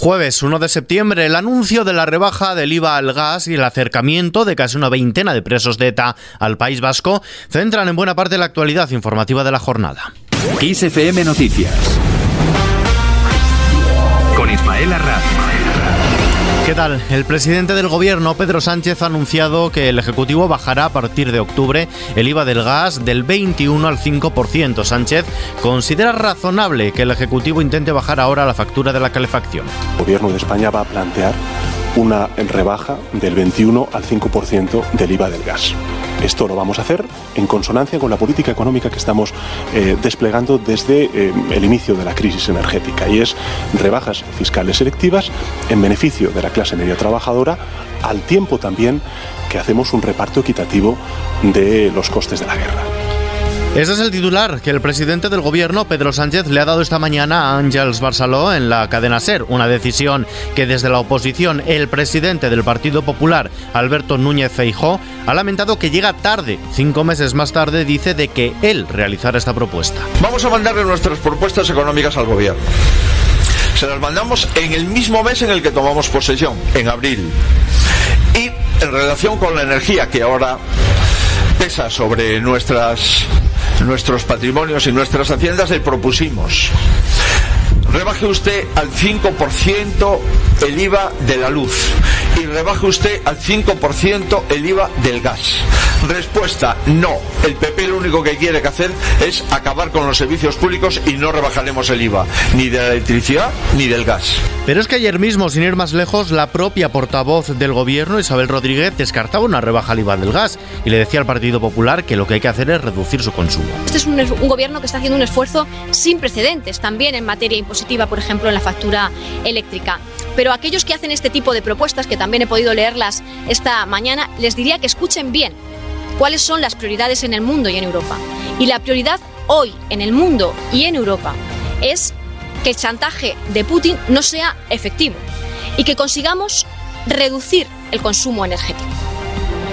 Jueves 1 de septiembre, el anuncio de la rebaja del IVA al gas y el acercamiento de casi una veintena de presos de ETA al País Vasco centran en buena parte la actualidad informativa de la jornada. XFM Noticias. Con Ismael. ¿Qué tal? El presidente del gobierno, Pedro Sánchez, ha anunciado que el Ejecutivo bajará a partir de octubre el IVA del gas del 21 al 5%. Sánchez considera razonable que el Ejecutivo intente bajar ahora la factura de la calefacción. El gobierno de España va a plantear una rebaja del 21 al 5% del IVA del gas. Esto lo vamos a hacer en consonancia con la política económica que estamos eh, desplegando desde eh, el inicio de la crisis energética y es rebajas fiscales selectivas en beneficio de la clase media trabajadora al tiempo también que hacemos un reparto equitativo de los costes de la guerra. Ese es el titular que el presidente del gobierno, Pedro Sánchez, le ha dado esta mañana a Ángels Barceló en la cadena SER, una decisión que desde la oposición el presidente del Partido Popular, Alberto Núñez Feijó, ha lamentado que llega tarde. Cinco meses más tarde dice de que él realizara esta propuesta. Vamos a mandarle nuestras propuestas económicas al gobierno. Se las mandamos en el mismo mes en el que tomamos posesión, en abril. Y en relación con la energía que ahora pesa sobre nuestras nuestros patrimonios y nuestras haciendas le propusimos. Rebaje usted al 5% el IVA de la luz y rebaje usted al 5% el IVA del gas. Respuesta, no. El PP lo único que quiere que hacer es acabar con los servicios públicos y no rebajaremos el IVA, ni de la electricidad ni del gas. Pero es que ayer mismo, sin ir más lejos, la propia portavoz del gobierno, Isabel Rodríguez, descartaba una rebaja al IVA del gas y le decía al Partido Popular que lo que hay que hacer es reducir su consumo. Este es un, un gobierno que está haciendo un esfuerzo sin precedentes también en materia impositiva, por ejemplo, en la factura eléctrica. Pero aquellos que hacen este tipo de propuestas, que también he podido leerlas esta mañana, les diría que escuchen bien cuáles son las prioridades en el mundo y en Europa. Y la prioridad hoy en el mundo y en Europa es que el chantaje de Putin no sea efectivo y que consigamos reducir el consumo energético.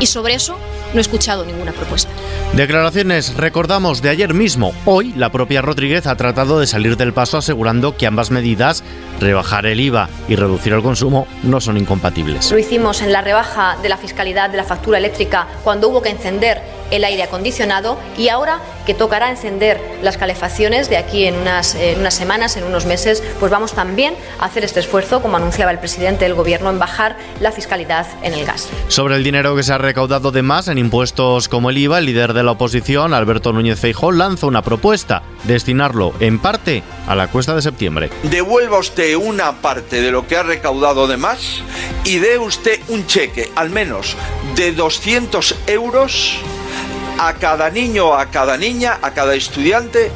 Y sobre eso no he escuchado ninguna propuesta. Declaraciones, recordamos, de ayer mismo. Hoy la propia Rodríguez ha tratado de salir del paso asegurando que ambas medidas, rebajar el IVA y reducir el consumo, no son incompatibles. Lo hicimos en la rebaja de la fiscalidad de la factura eléctrica cuando hubo que encender el aire acondicionado y ahora que tocará encender las calefacciones de aquí en unas, en unas semanas, en unos meses, pues vamos también a hacer este esfuerzo, como anunciaba el presidente del Gobierno, en bajar la fiscalidad en el gas. Sobre el dinero que se ha recaudado de más en impuestos como el IVA, el líder de la oposición, Alberto Núñez Feijóo, lanza una propuesta, destinarlo en parte a la cuesta de septiembre. Devuelva usted una parte de lo que ha recaudado de más y dé usted un cheque, al menos de 200 euros a cada niño, a cada niña, a cada estudiante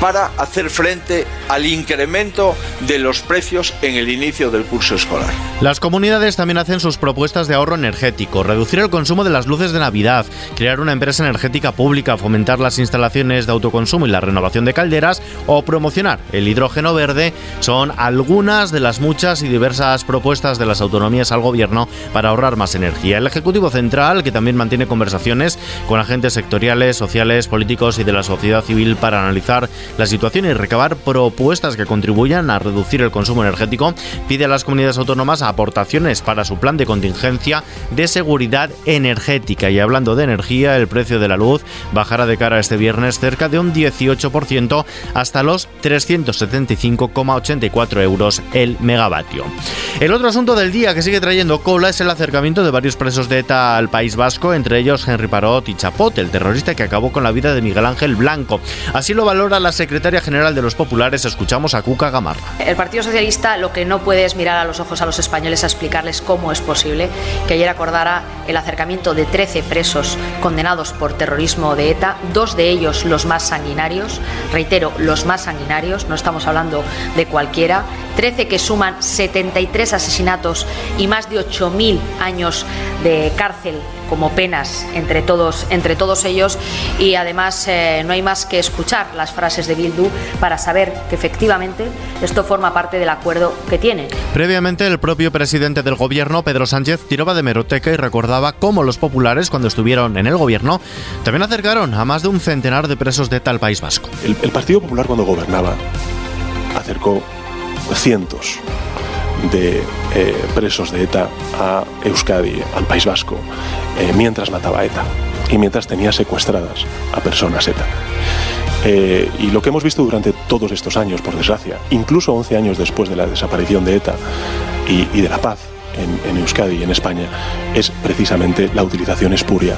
para hacer frente al incremento de los precios en el inicio del curso escolar. Las comunidades también hacen sus propuestas de ahorro energético, reducir el consumo de las luces de Navidad, crear una empresa energética pública, fomentar las instalaciones de autoconsumo y la renovación de calderas o promocionar el hidrógeno verde son algunas de las muchas y diversas propuestas de las autonomías al gobierno para ahorrar más energía. El Ejecutivo Central, que también mantiene conversaciones con agentes sectoriales, sociales, políticos y de la sociedad civil para analizar la situación y recabar propuestas que contribuyan a reducir el consumo energético, pide a las comunidades autónomas aportaciones para su plan de contingencia de seguridad energética. Y hablando de energía, el precio de la luz bajará de cara a este viernes cerca de un 18% hasta los 375,84 euros el megavatio. El otro asunto del día que sigue trayendo cola es el acercamiento de varios presos de ETA al País Vasco, entre ellos Henry Parot y Chapot, el terrorista que acabó con la vida de Miguel Ángel Blanco. Así lo valora la secretaria general de los populares, escuchamos a Cuca Gamarra. El Partido Socialista lo que no puede es mirar a los ojos a los españoles a explicarles cómo es posible que ayer acordara el acercamiento de 13 presos condenados por terrorismo de ETA, dos de ellos los más sanguinarios, reitero, los más sanguinarios, no estamos hablando de cualquiera, 13 que suman 73 asesinatos y más de 8.000 años de cárcel como penas entre todos, entre todos ellos y además eh, no hay más que escuchar las frases de Bildu para saber que efectivamente esto forma parte del acuerdo que tienen. Previamente el propio presidente del gobierno, Pedro Sánchez, tiraba de meroteca y recordaba cómo los populares, cuando estuvieron en el gobierno, también acercaron a más de un centenar de presos de tal País Vasco. El, el Partido Popular cuando gobernaba acercó cientos de eh, presos de ETA a Euskadi, al País Vasco, eh, mientras mataba a ETA y mientras tenía secuestradas a personas ETA. Eh, y lo que hemos visto durante todos estos años, por desgracia, incluso 11 años después de la desaparición de ETA y, de la paz en, en Euskadi y en España, es precisamente la utilización espuria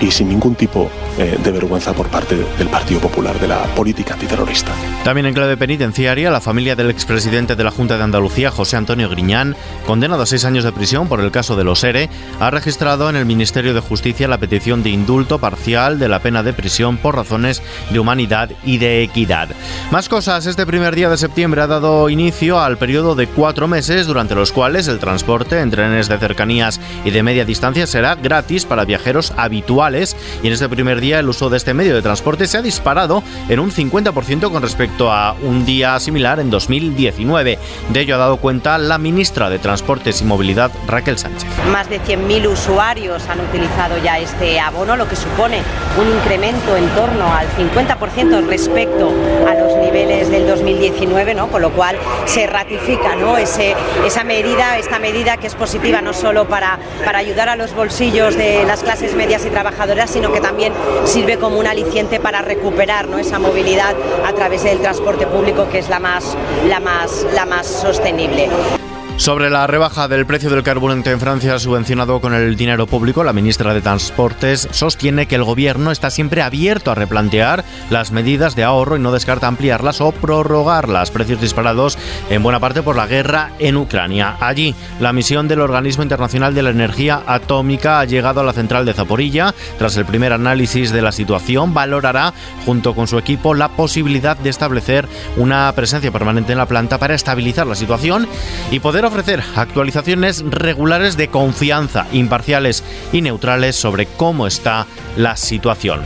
y sin ningún tipo eh, de vergüenza por parte del Partido Popular, de la política antiterrorista. También en clave penitenciaria, la familia del expresidente de la Junta de Andalucía, José Antonio Griñán, condenado a seis años de prisión por el caso de los ERE, ha registrado en el Ministerio de Justicia la petición de indulto parcial de la pena de prisión por razones de humanidad y de equidad. Más cosas, este primer día de septiembre ha dado inicio al periodo de cuatro meses durante los cuales el transporte en trenes de cercanías y de media distancia será gratis para viajeros habituales y en este primer día el uso de este medio de transporte se ha disparado en un 50% con respecto a un día similar en 2019. De ello ha dado cuenta la ministra de Transportes y Movilidad, Raquel Sánchez. Más de 100.000 usuarios han utilizado ya este abono, lo que supone un incremento en torno al 50% respecto a los niveles del 2019, ¿no? con lo cual se ratifica ¿no? Ese, esa medida, esta medida que es positiva no solo para, para ayudar a los bolsillos de las clases medias y trabajadoras, sino que también sirve como un aliciente para recuperar ¿no? esa movilidad a través del transporte público que es la más, la más, la más sostenible. Sobre la rebaja del precio del carburante en Francia subvencionado con el dinero público, la ministra de Transportes sostiene que el gobierno está siempre abierto a replantear las medidas de ahorro y no descarta ampliarlas o prorrogarlas. Precios disparados en buena parte por la guerra en Ucrania. Allí, la misión del Organismo Internacional de la Energía Atómica ha llegado a la central de Zaporilla. Tras el primer análisis de la situación, valorará junto con su equipo la posibilidad de establecer una presencia permanente en la planta para estabilizar la situación y poder ofrecer actualizaciones regulares de confianza, imparciales y neutrales sobre cómo está la situación.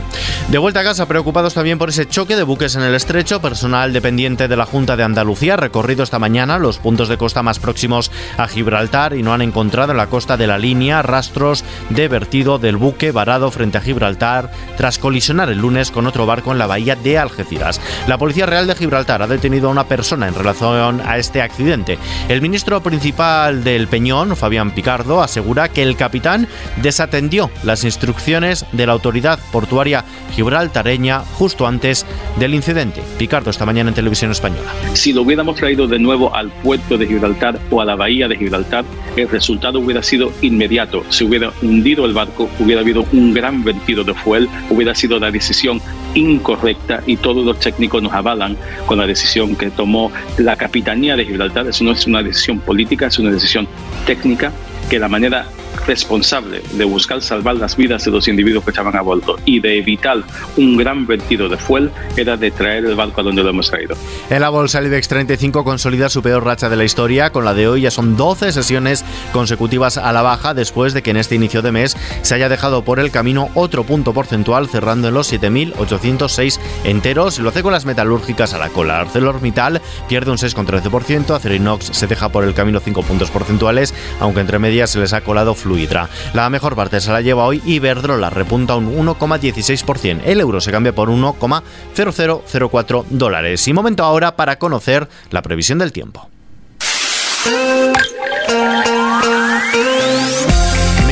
De vuelta a casa, preocupados también por ese choque de buques en el estrecho, personal dependiente de la Junta de Andalucía ha recorrido esta mañana los puntos de costa más próximos a Gibraltar y no han encontrado en la costa de la línea rastros de vertido del buque varado frente a Gibraltar tras colisionar el lunes con otro barco en la bahía de Algeciras. La Policía Real de Gibraltar ha detenido a una persona en relación a este accidente. El ministro principal del Peñón, Fabián Picardo, asegura que el capitán desatendió las instrucciones de la autoridad portuaria gibraltareña justo antes del incidente. Picardo esta mañana en televisión española. Si lo hubiéramos traído de nuevo al puerto de Gibraltar o a la bahía de Gibraltar, el resultado hubiera sido inmediato. Se hubiera hundido el barco, hubiera habido un gran vertido de fuel, hubiera sido la decisión incorrecta y todos los técnicos nos avalan con la decisión que tomó la capitanía de Gibraltar. Eso no es una decisión política, es una decisión técnica que la manera responsable de buscar salvar las vidas de los individuos que estaban a bordo y de evitar un gran vertido de fuel era de traer el barco a donde lo hemos traído. En la bolsa el IBEX 35 consolida su peor racha de la historia, con la de hoy ya son 12 sesiones consecutivas a la baja después de que en este inicio de mes se haya dejado por el camino otro punto porcentual cerrando en los 7.806 enteros lo hace con las metalúrgicas a la cola. ArcelorMittal pierde un 6,13%, Acerinox se deja por el camino 5 puntos porcentuales, aunque entre medias se les ha colado La mejor parte se la lleva hoy Iberdrola, repunta un 1,16%. El euro se cambia por 1,0004 dólares. Y momento ahora para conocer la previsión del tiempo.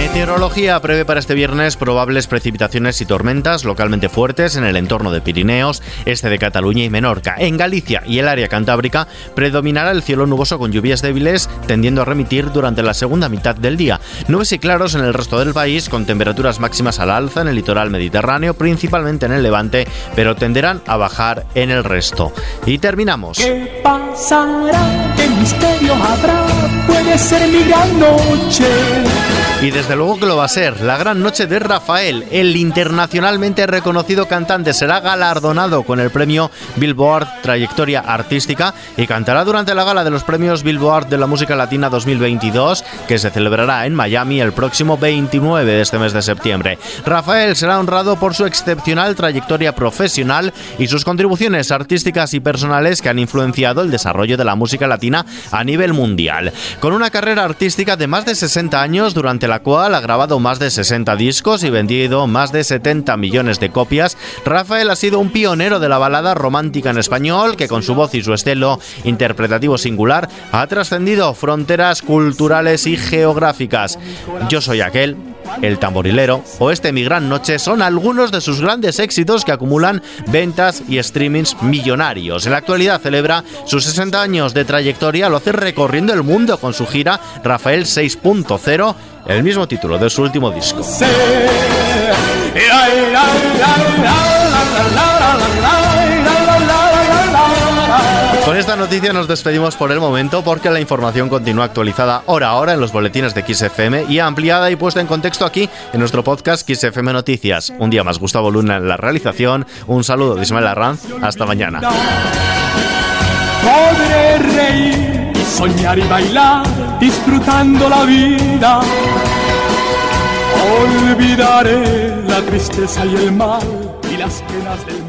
Meteorología prevé para este viernes probables precipitaciones y tormentas localmente fuertes en el entorno de Pirineos, este de Cataluña y Menorca. En Galicia y el área cantábrica predominará el cielo nuboso con lluvias débiles tendiendo a remitir durante la segunda mitad del día. Nubes y claros en el resto del país con temperaturas máximas al alza en el litoral mediterráneo, principalmente en el levante, pero tenderán a bajar en el resto. Y terminamos. ¿Qué pasará? ¿Qué misterio habrá? Puede ser mi. Y desde luego que lo va a ser. La gran noche de Rafael, el internacionalmente reconocido cantante, será galardonado con el premio Billboard Trayectoria Artística y cantará durante la gala de los premios Billboard de la Música Latina 2022, que se celebrará en Miami el próximo 29 de este mes de septiembre. Rafael será honrado por su excepcional trayectoria profesional y sus contribuciones artísticas y personales que han influenciado el desarrollo de la música latina a nivel mundial. Con una carrera artística de más de 60 años durante la cual ha grabado más de 60 discos y vendido más de 70 millones de copias, Rafael ha sido un pionero de la balada romántica en español que con su voz y su estilo interpretativo singular ha trascendido fronteras culturales y geográficas. Yo soy aquel el tamborilero o Este Mi Gran Noche son algunos de sus grandes éxitos que acumulan ventas y streamings millonarios. En la actualidad celebra sus 60 años de trayectoria, lo hace recorriendo el mundo con su gira Rafael 6.0, el mismo título de su último disco. Con esta noticia nos despedimos por el momento porque la información continúa actualizada hora a hora en los boletines de XFM y ampliada y puesta en contexto aquí en nuestro podcast XFM Noticias. Un día más Gustavo Luna en la realización. Un saludo de Ismael Arranz. Hasta mañana. Podré reír soñar y bailar disfrutando la vida. Olvidaré la tristeza y el mal y las penas del